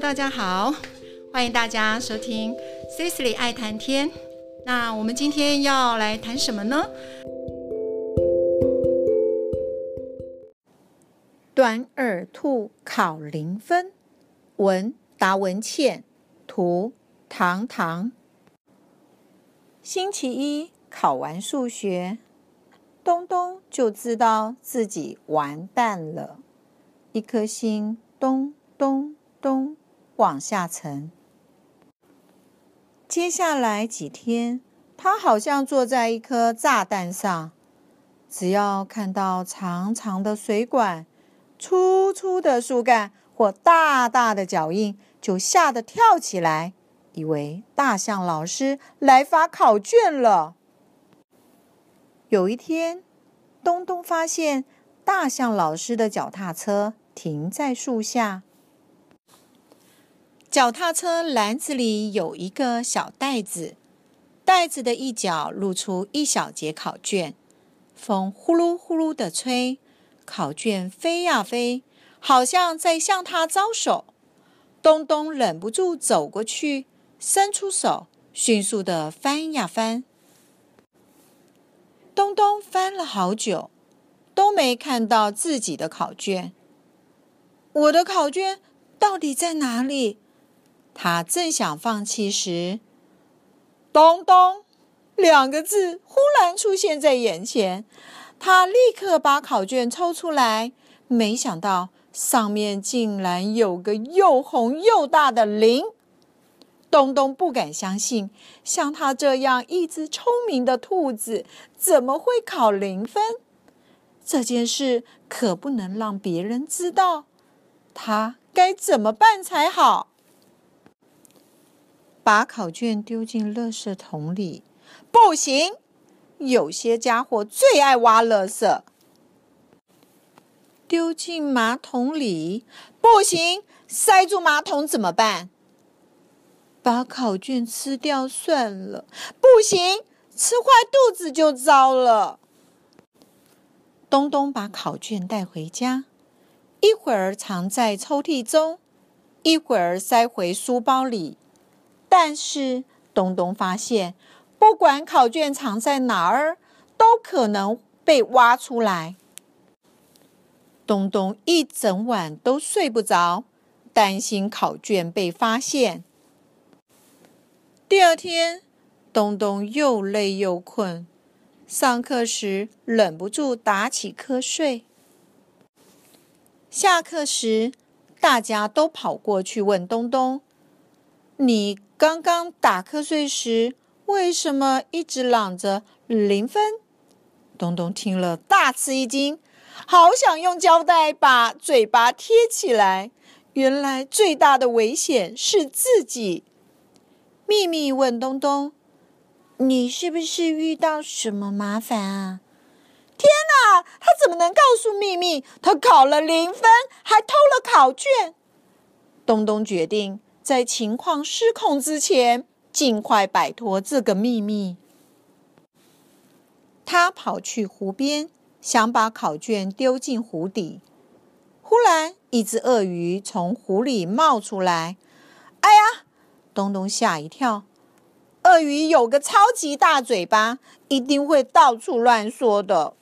大家好，欢迎大家收听 Cecily 爱谈天。那我们今天要来谈什么呢？短耳兔考零分，文达文倩，图糖糖。星期一考完数学，东东就知道自己完蛋了，一颗心咚咚咚往下沉。接下来几天，他好像坐在一颗炸弹上，只要看到长长的水管、粗粗的树干或大大的脚印，就吓得跳起来，以为大象老师来发考卷了。有一天，东东发现大象老师的脚踏车停在树下。脚踏车篮子里有一个小袋子，袋子的一角露出一小节考卷。风呼噜呼噜的吹，考卷飞呀飞，好像在向他招手。东东忍不住走过去，伸出手，迅速的翻呀翻。东东翻了好久，都没看到自己的考卷。我的考卷到底在哪里？他正想放弃时，“东东”两个字忽然出现在眼前。他立刻把考卷抽出来，没想到上面竟然有个又红又大的零。东东不敢相信，像他这样一只聪明的兔子，怎么会考零分？这件事可不能让别人知道，他该怎么办才好？把考卷丢进垃圾桶里，不行。有些家伙最爱挖垃圾。丢进马桶里，不行。塞住马桶怎么办？把考卷吃掉算了，不行。吃坏肚子就糟了。东东把考卷带回家，一会儿藏在抽屉中，一会儿塞回书包里。但是东东发现，不管考卷藏在哪儿，都可能被挖出来。东东一整晚都睡不着，担心考卷被发现。第二天，东东又累又困，上课时忍不住打起瞌睡。下课时，大家都跑过去问东东：“你？”刚刚打瞌睡时，为什么一直嚷着零分？东东听了大吃一惊，好想用胶带把嘴巴贴起来。原来最大的危险是自己。秘密问东东：“你是不是遇到什么麻烦啊？”天哪！他怎么能告诉秘密？他考了零分，还偷了考卷。东东决定。在情况失控之前，尽快摆脱这个秘密。他跑去湖边，想把考卷丢进湖底。忽然，一只鳄鱼从湖里冒出来。哎呀！东东吓一跳。鳄鱼有个超级大嘴巴，一定会到处乱说的。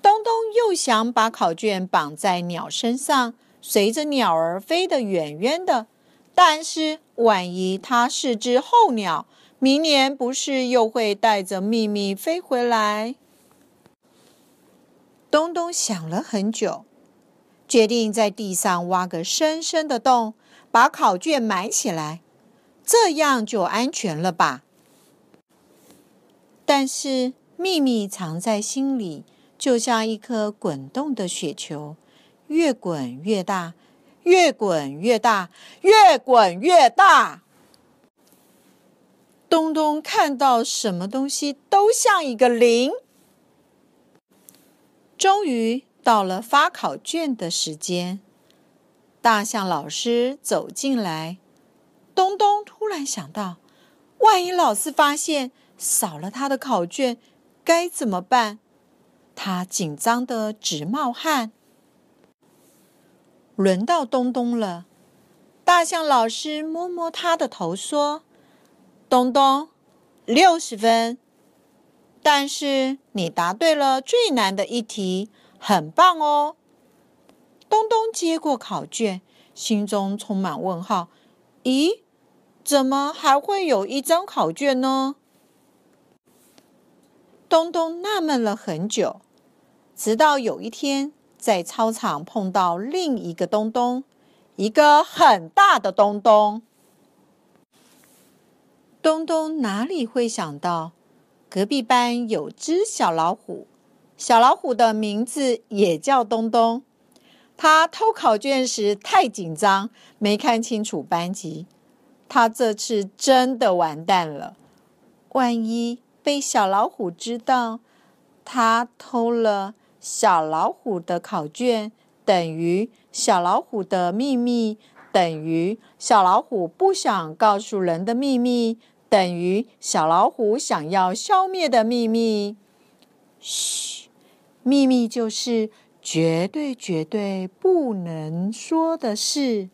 东东又想把考卷绑在鸟身上。随着鸟儿飞得远远的，但是万一它是只候鸟，明年不是又会带着秘密飞回来？东东想了很久，决定在地上挖个深深的洞，把考卷埋起来，这样就安全了吧？但是秘密藏在心里，就像一颗滚动的雪球。越滚越大，越滚越大，越滚越大。东东看到什么东西都像一个零。终于到了发考卷的时间，大象老师走进来。东东突然想到，万一老师发现少了他的考卷，该怎么办？他紧张的直冒汗。轮到东东了，大象老师摸摸他的头说：“东东，六十分。但是你答对了最难的一题，很棒哦。”东东接过考卷，心中充满问号：“咦，怎么还会有一张考卷呢？”东东纳闷了很久，直到有一天在操场碰到另一个东东。一个很大的东东，东东哪里会想到，隔壁班有只小老虎，小老虎的名字也叫东东。他偷考卷时太紧张，没看清楚班级。他这次真的完蛋了，万一被小老虎知道他偷了小老虎的考卷。等于小老虎的秘密等于小老虎不想告诉人的秘密等于小老虎想要消灭的秘密。嘘，秘密就是绝对绝对不能说的事。